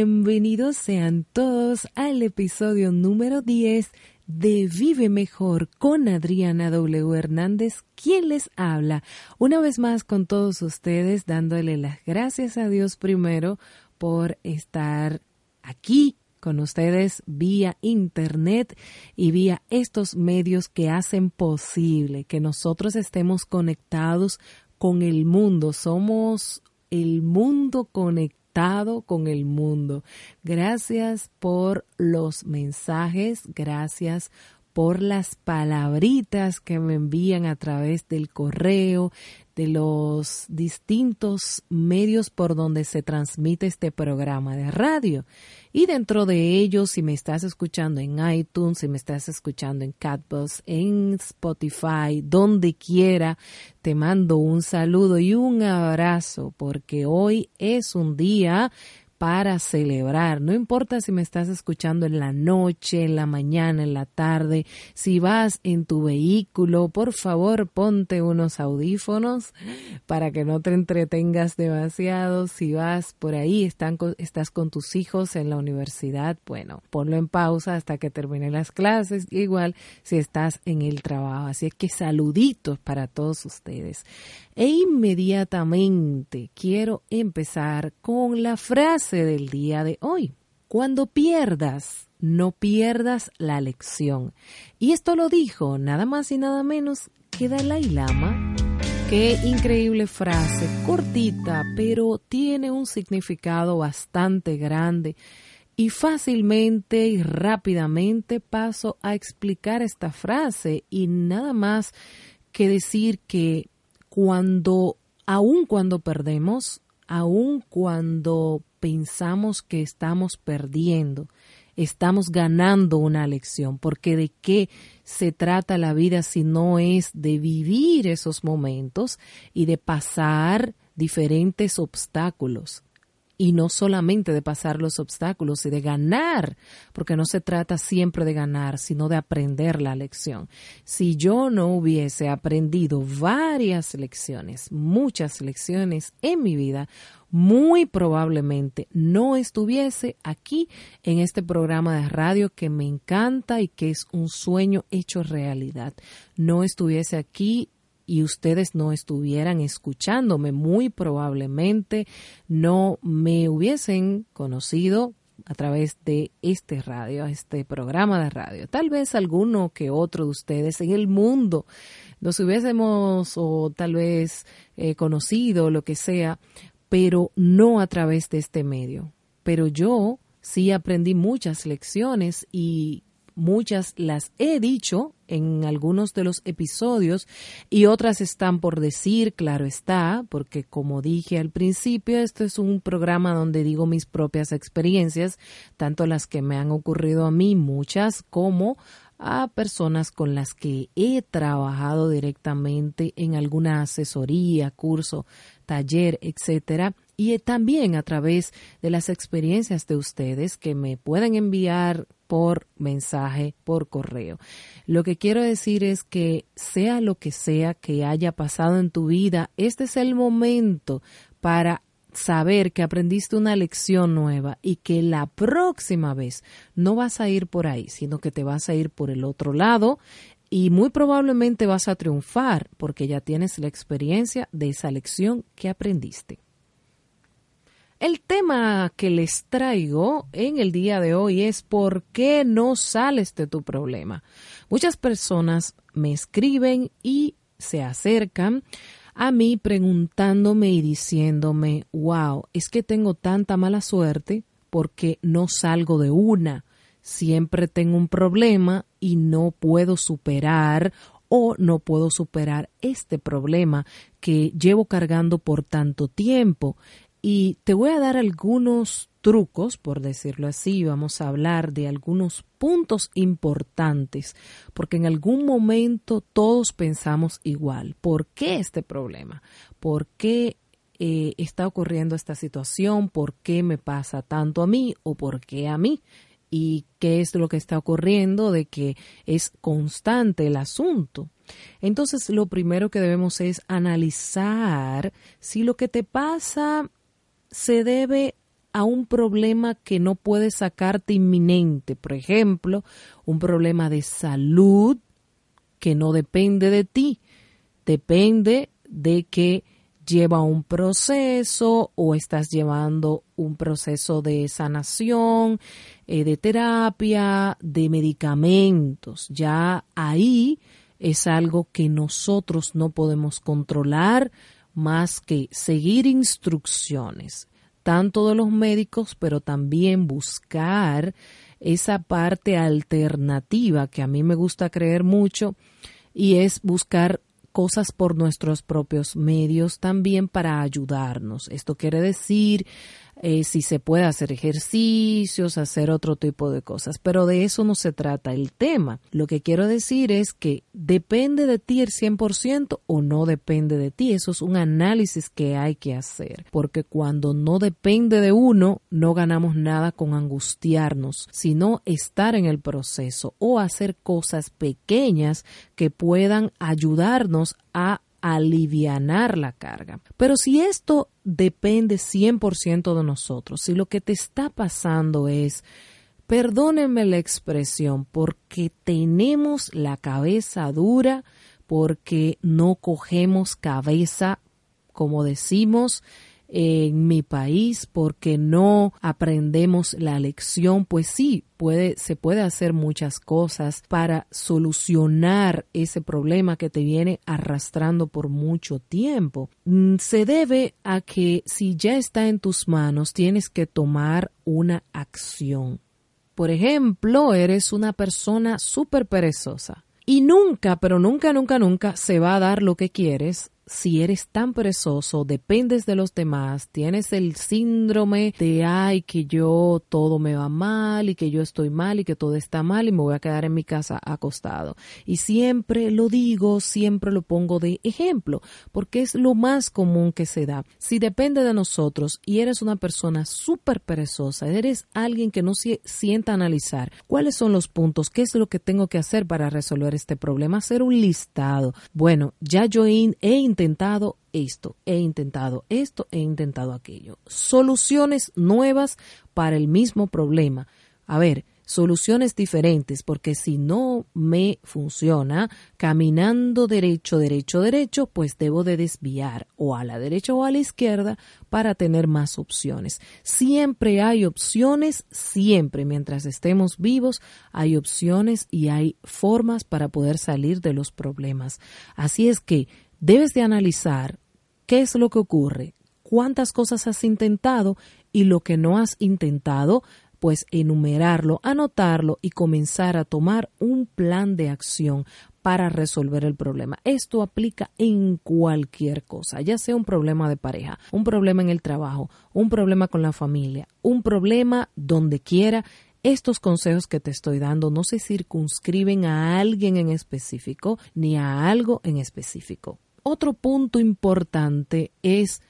Bienvenidos sean todos al episodio número 10 de Vive Mejor con Adriana W. Hernández, quien les habla una vez más con todos ustedes, dándole las gracias a Dios primero por estar aquí con ustedes vía internet y vía estos medios que hacen posible que nosotros estemos conectados con el mundo. Somos el mundo conectado con el mundo. Gracias por los mensajes, gracias por las palabritas que me envían a través del correo, de los distintos medios por donde se transmite este programa de radio. Y dentro de ellos, si me estás escuchando en iTunes, si me estás escuchando en Catbus, en Spotify, donde quiera, te mando un saludo y un abrazo porque hoy es un día para celebrar. No importa si me estás escuchando en la noche, en la mañana, en la tarde, si vas en tu vehículo, por favor ponte unos audífonos para que no te entretengas demasiado. Si vas por ahí, estás con tus hijos en la universidad, bueno, ponlo en pausa hasta que termine las clases. Igual si estás en el trabajo. Así es que saluditos para todos ustedes. E inmediatamente quiero empezar con la frase del día de hoy. Cuando pierdas, no pierdas la lección. Y esto lo dijo nada más y nada menos que Dalai Lama. Qué increíble frase, cortita, pero tiene un significado bastante grande. Y fácilmente y rápidamente paso a explicar esta frase y nada más que decir que cuando, aun cuando perdemos, aun cuando pensamos que estamos perdiendo, estamos ganando una lección, porque de qué se trata la vida si no es de vivir esos momentos y de pasar diferentes obstáculos y no solamente de pasar los obstáculos y de ganar, porque no se trata siempre de ganar, sino de aprender la lección. Si yo no hubiese aprendido varias lecciones, muchas lecciones en mi vida, muy probablemente no estuviese aquí en este programa de radio que me encanta y que es un sueño hecho realidad. No estuviese aquí y ustedes no estuvieran escuchándome, muy probablemente no me hubiesen conocido a través de este radio, este programa de radio. Tal vez alguno que otro de ustedes en el mundo nos hubiésemos o tal vez eh, conocido, lo que sea, pero no a través de este medio. Pero yo sí aprendí muchas lecciones y muchas las he dicho en algunos de los episodios y otras están por decir, claro está, porque como dije al principio, esto es un programa donde digo mis propias experiencias, tanto las que me han ocurrido a mí, muchas, como a personas con las que he trabajado directamente en alguna asesoría, curso, taller, etcétera, y también a través de las experiencias de ustedes que me pueden enviar por mensaje, por correo. Lo que quiero decir es que sea lo que sea que haya pasado en tu vida, este es el momento para saber que aprendiste una lección nueva y que la próxima vez no vas a ir por ahí, sino que te vas a ir por el otro lado y muy probablemente vas a triunfar porque ya tienes la experiencia de esa lección que aprendiste. El tema que les traigo en el día de hoy es por qué no sales de tu problema. Muchas personas me escriben y se acercan a mí preguntándome y diciéndome, wow, es que tengo tanta mala suerte porque no salgo de una. Siempre tengo un problema y no puedo superar o no puedo superar este problema que llevo cargando por tanto tiempo. Y te voy a dar algunos trucos, por decirlo así, vamos a hablar de algunos puntos importantes, porque en algún momento todos pensamos igual. ¿Por qué este problema? ¿Por qué eh, está ocurriendo esta situación? ¿Por qué me pasa tanto a mí o por qué a mí? ¿Y qué es lo que está ocurriendo de que es constante el asunto? Entonces, lo primero que debemos es analizar si lo que te pasa se debe a un problema que no puedes sacarte inminente, por ejemplo, un problema de salud que no depende de ti, depende de que lleva un proceso o estás llevando un proceso de sanación, eh, de terapia, de medicamentos. Ya ahí es algo que nosotros no podemos controlar más que seguir instrucciones tanto de los médicos, pero también buscar esa parte alternativa que a mí me gusta creer mucho y es buscar cosas por nuestros propios medios también para ayudarnos. Esto quiere decir eh, si se puede hacer ejercicios, hacer otro tipo de cosas, pero de eso no se trata el tema. Lo que quiero decir es que depende de ti el 100% o no depende de ti. Eso es un análisis que hay que hacer, porque cuando no depende de uno, no ganamos nada con angustiarnos, sino estar en el proceso o hacer cosas pequeñas que puedan ayudarnos a alivianar la carga. Pero si esto depende 100% de nosotros, si lo que te está pasando es, perdónenme la expresión, porque tenemos la cabeza dura, porque no cogemos cabeza, como decimos, en mi país porque no aprendemos la lección, pues sí, se puede hacer muchas cosas para solucionar ese problema que te viene arrastrando por mucho tiempo. Mm, se debe a que si ya está en tus manos, tienes que tomar una acción. Por ejemplo, eres una persona súper perezosa y nunca, pero nunca, nunca, nunca se va a dar lo que quieres si eres tan perezoso, dependes de los demás, tienes el síndrome de ay que yo todo me va mal y que yo estoy mal y que todo está mal y me voy a quedar en mi casa acostado. Y siempre lo digo, siempre lo pongo de ejemplo, porque es lo más común que se da. Si depende de nosotros y eres una persona súper perezosa, eres alguien que no se sienta analizar cuáles son los puntos, qué es lo que tengo que hacer para resolver este problema, hacer un listado. Bueno, ya yo he intentado esto, he intentado esto, he intentado aquello. Soluciones nuevas para el mismo problema. A ver, soluciones diferentes, porque si no me funciona caminando derecho, derecho, derecho, pues debo de desviar o a la derecha o a la izquierda para tener más opciones. Siempre hay opciones, siempre, mientras estemos vivos, hay opciones y hay formas para poder salir de los problemas. Así es que debes de analizar qué es lo que ocurre, cuántas cosas has intentado y lo que no has intentado, pues enumerarlo, anotarlo y comenzar a tomar un plan de acción para resolver el problema. Esto aplica en cualquier cosa, ya sea un problema de pareja, un problema en el trabajo, un problema con la familia, un problema donde quiera. Estos consejos que te estoy dando no se circunscriben a alguien en específico ni a algo en específico. Otro punto importante es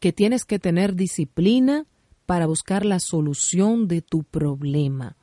que tienes que tener disciplina para buscar la solución de tu problema.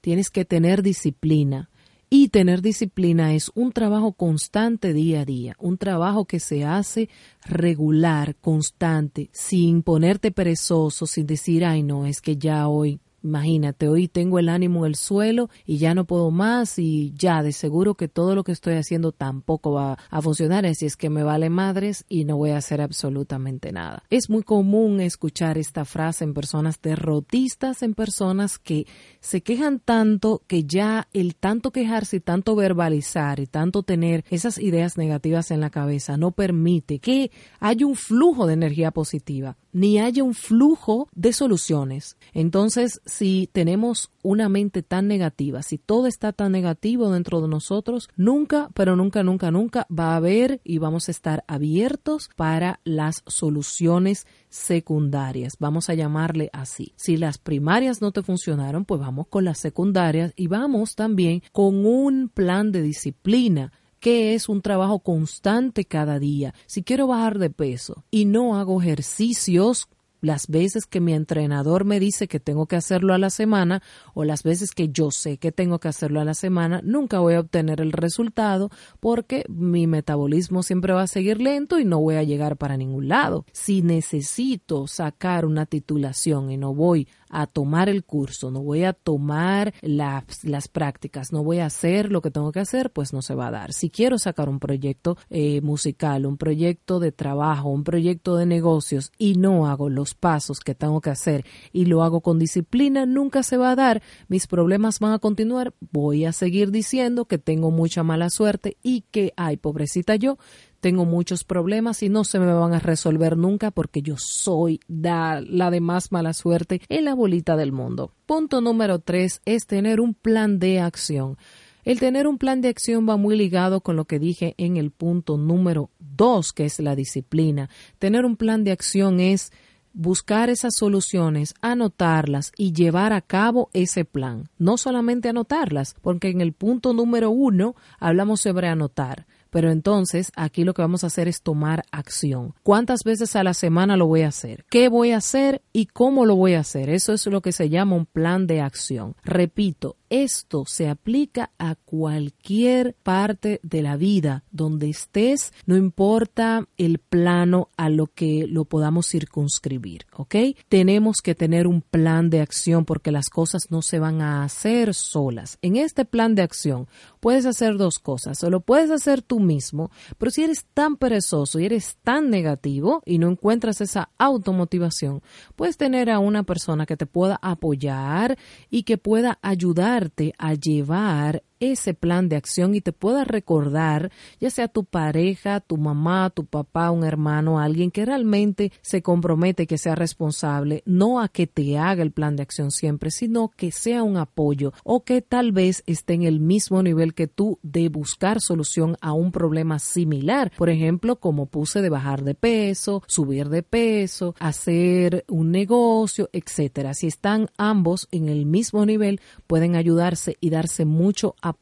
Tienes que tener disciplina. Y tener disciplina es un trabajo constante día a día, un trabajo que se hace regular, constante, sin ponerte perezoso, sin decir, ay no, es que ya hoy Imagínate, hoy tengo el ánimo en el suelo y ya no puedo más y ya de seguro que todo lo que estoy haciendo tampoco va a funcionar, así es que me vale madres y no voy a hacer absolutamente nada. Es muy común escuchar esta frase en personas derrotistas, en personas que se quejan tanto que ya el tanto quejarse y tanto verbalizar y tanto tener esas ideas negativas en la cabeza no permite que haya un flujo de energía positiva ni haya un flujo de soluciones. Entonces, si tenemos una mente tan negativa, si todo está tan negativo dentro de nosotros, nunca, pero nunca, nunca, nunca va a haber y vamos a estar abiertos para las soluciones secundarias. Vamos a llamarle así. Si las primarias no te funcionaron, pues vamos con las secundarias y vamos también con un plan de disciplina que es un trabajo constante cada día. Si quiero bajar de peso y no hago ejercicios las veces que mi entrenador me dice que tengo que hacerlo a la semana o las veces que yo sé que tengo que hacerlo a la semana, nunca voy a obtener el resultado porque mi metabolismo siempre va a seguir lento y no voy a llegar para ningún lado. Si necesito sacar una titulación y no voy a tomar el curso, no voy a tomar las, las prácticas, no voy a hacer lo que tengo que hacer, pues no se va a dar. Si quiero sacar un proyecto eh, musical, un proyecto de trabajo, un proyecto de negocios y no hago los pasos que tengo que hacer y lo hago con disciplina, nunca se va a dar. Mis problemas van a continuar. Voy a seguir diciendo que tengo mucha mala suerte y que, ay, pobrecita yo, tengo muchos problemas y no se me van a resolver nunca porque yo soy la de más mala suerte en la bolita del mundo. Punto número tres es tener un plan de acción. El tener un plan de acción va muy ligado con lo que dije en el punto número dos, que es la disciplina. Tener un plan de acción es buscar esas soluciones, anotarlas y llevar a cabo ese plan. No solamente anotarlas, porque en el punto número uno hablamos sobre anotar. Pero entonces aquí lo que vamos a hacer es tomar acción. ¿Cuántas veces a la semana lo voy a hacer? ¿Qué voy a hacer y cómo lo voy a hacer? Eso es lo que se llama un plan de acción. Repito, esto se aplica a cualquier parte de la vida donde estés, no importa el plano a lo que lo podamos circunscribir, ¿ok? Tenemos que tener un plan de acción porque las cosas no se van a hacer solas. En este plan de acción puedes hacer dos cosas, o lo puedes hacer tú mismo, pero si eres tan perezoso y eres tan negativo y no encuentras esa automotivación, puedes tener a una persona que te pueda apoyar y que pueda ayudar a llevar ese plan de acción y te pueda recordar, ya sea tu pareja, tu mamá, tu papá, un hermano, alguien que realmente se compromete que sea responsable, no a que te haga el plan de acción siempre, sino que sea un apoyo o que tal vez esté en el mismo nivel que tú de buscar solución a un problema similar. Por ejemplo, como puse de bajar de peso, subir de peso, hacer un negocio, etcétera. Si están ambos en el mismo nivel, pueden ayudarse y darse mucho apoyo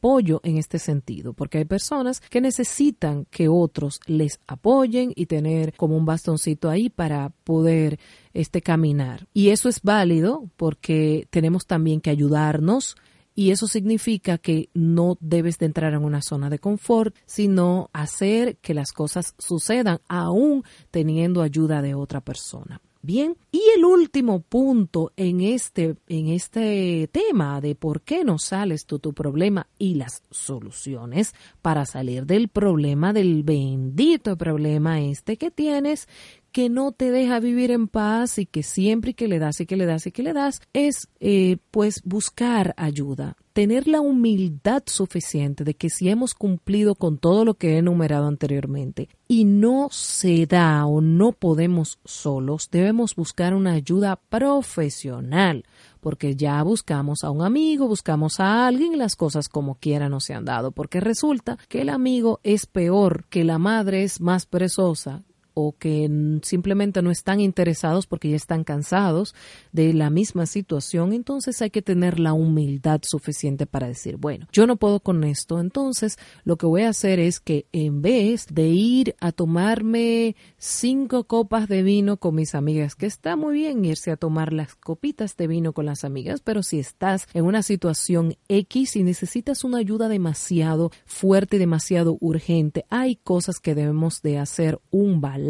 en este sentido, porque hay personas que necesitan que otros les apoyen y tener como un bastoncito ahí para poder este caminar. Y eso es válido porque tenemos también que ayudarnos y eso significa que no debes de entrar en una zona de confort, sino hacer que las cosas sucedan aún teniendo ayuda de otra persona. Bien, y el último punto en este, en este tema de por qué no sales tú tu problema y las soluciones para salir del problema, del bendito problema este que tienes, que no te deja vivir en paz y que siempre que le das y que le das y que le das es eh, pues buscar ayuda tener la humildad suficiente de que si hemos cumplido con todo lo que he enumerado anteriormente y no se da o no podemos solos, debemos buscar una ayuda profesional, porque ya buscamos a un amigo, buscamos a alguien las cosas como quiera no se han dado, porque resulta que el amigo es peor, que la madre es más perezosa, o que simplemente no están interesados porque ya están cansados de la misma situación, entonces hay que tener la humildad suficiente para decir, bueno, yo no puedo con esto, entonces lo que voy a hacer es que en vez de ir a tomarme cinco copas de vino con mis amigas, que está muy bien irse a tomar las copitas de vino con las amigas, pero si estás en una situación X y necesitas una ayuda demasiado fuerte, demasiado urgente, hay cosas que debemos de hacer un balance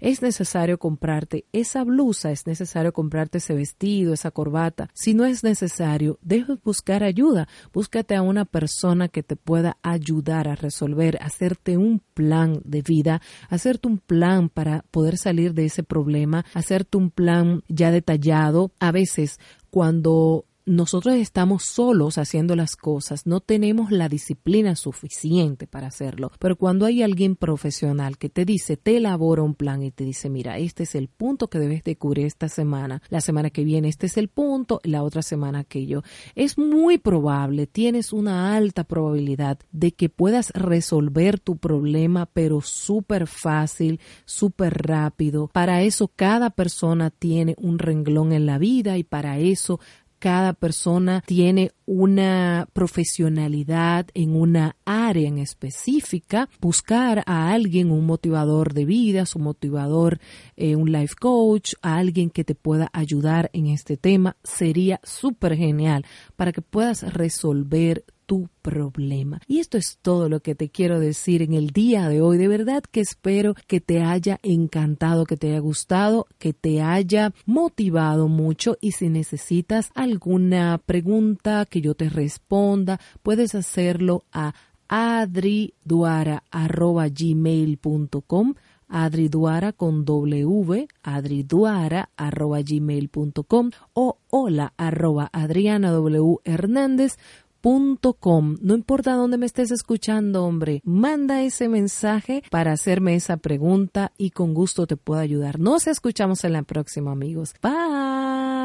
Es necesario comprarte esa blusa, es necesario comprarte ese vestido, esa corbata. Si no es necesario, deja buscar ayuda. Búscate a una persona que te pueda ayudar a resolver, hacerte un plan de vida, hacerte un plan para poder salir de ese problema, hacerte un plan ya detallado. A veces cuando nosotros estamos solos haciendo las cosas, no tenemos la disciplina suficiente para hacerlo. Pero cuando hay alguien profesional que te dice, te elabora un plan y te dice, mira, este es el punto que debes de cubrir esta semana, la semana que viene este es el punto, la otra semana aquello, es muy probable, tienes una alta probabilidad de que puedas resolver tu problema, pero súper fácil, súper rápido. Para eso cada persona tiene un renglón en la vida y para eso cada persona tiene una profesionalidad en una área en específica, buscar a alguien, un motivador de vida, su motivador, eh, un life coach, a alguien que te pueda ayudar en este tema, sería súper genial para que puedas resolver tu problema. Y esto es todo lo que te quiero decir en el día de hoy. De verdad que espero que te haya encantado, que te haya gustado, que te haya motivado mucho y si necesitas alguna pregunta que yo te responda, puedes hacerlo a adriduara.gmail.com adriduara con w, adriduara arroba gmail.com o hola arroba adriana w hernández Com. No importa dónde me estés escuchando, hombre, manda ese mensaje para hacerme esa pregunta y con gusto te puedo ayudar. Nos escuchamos en la próxima, amigos. Bye.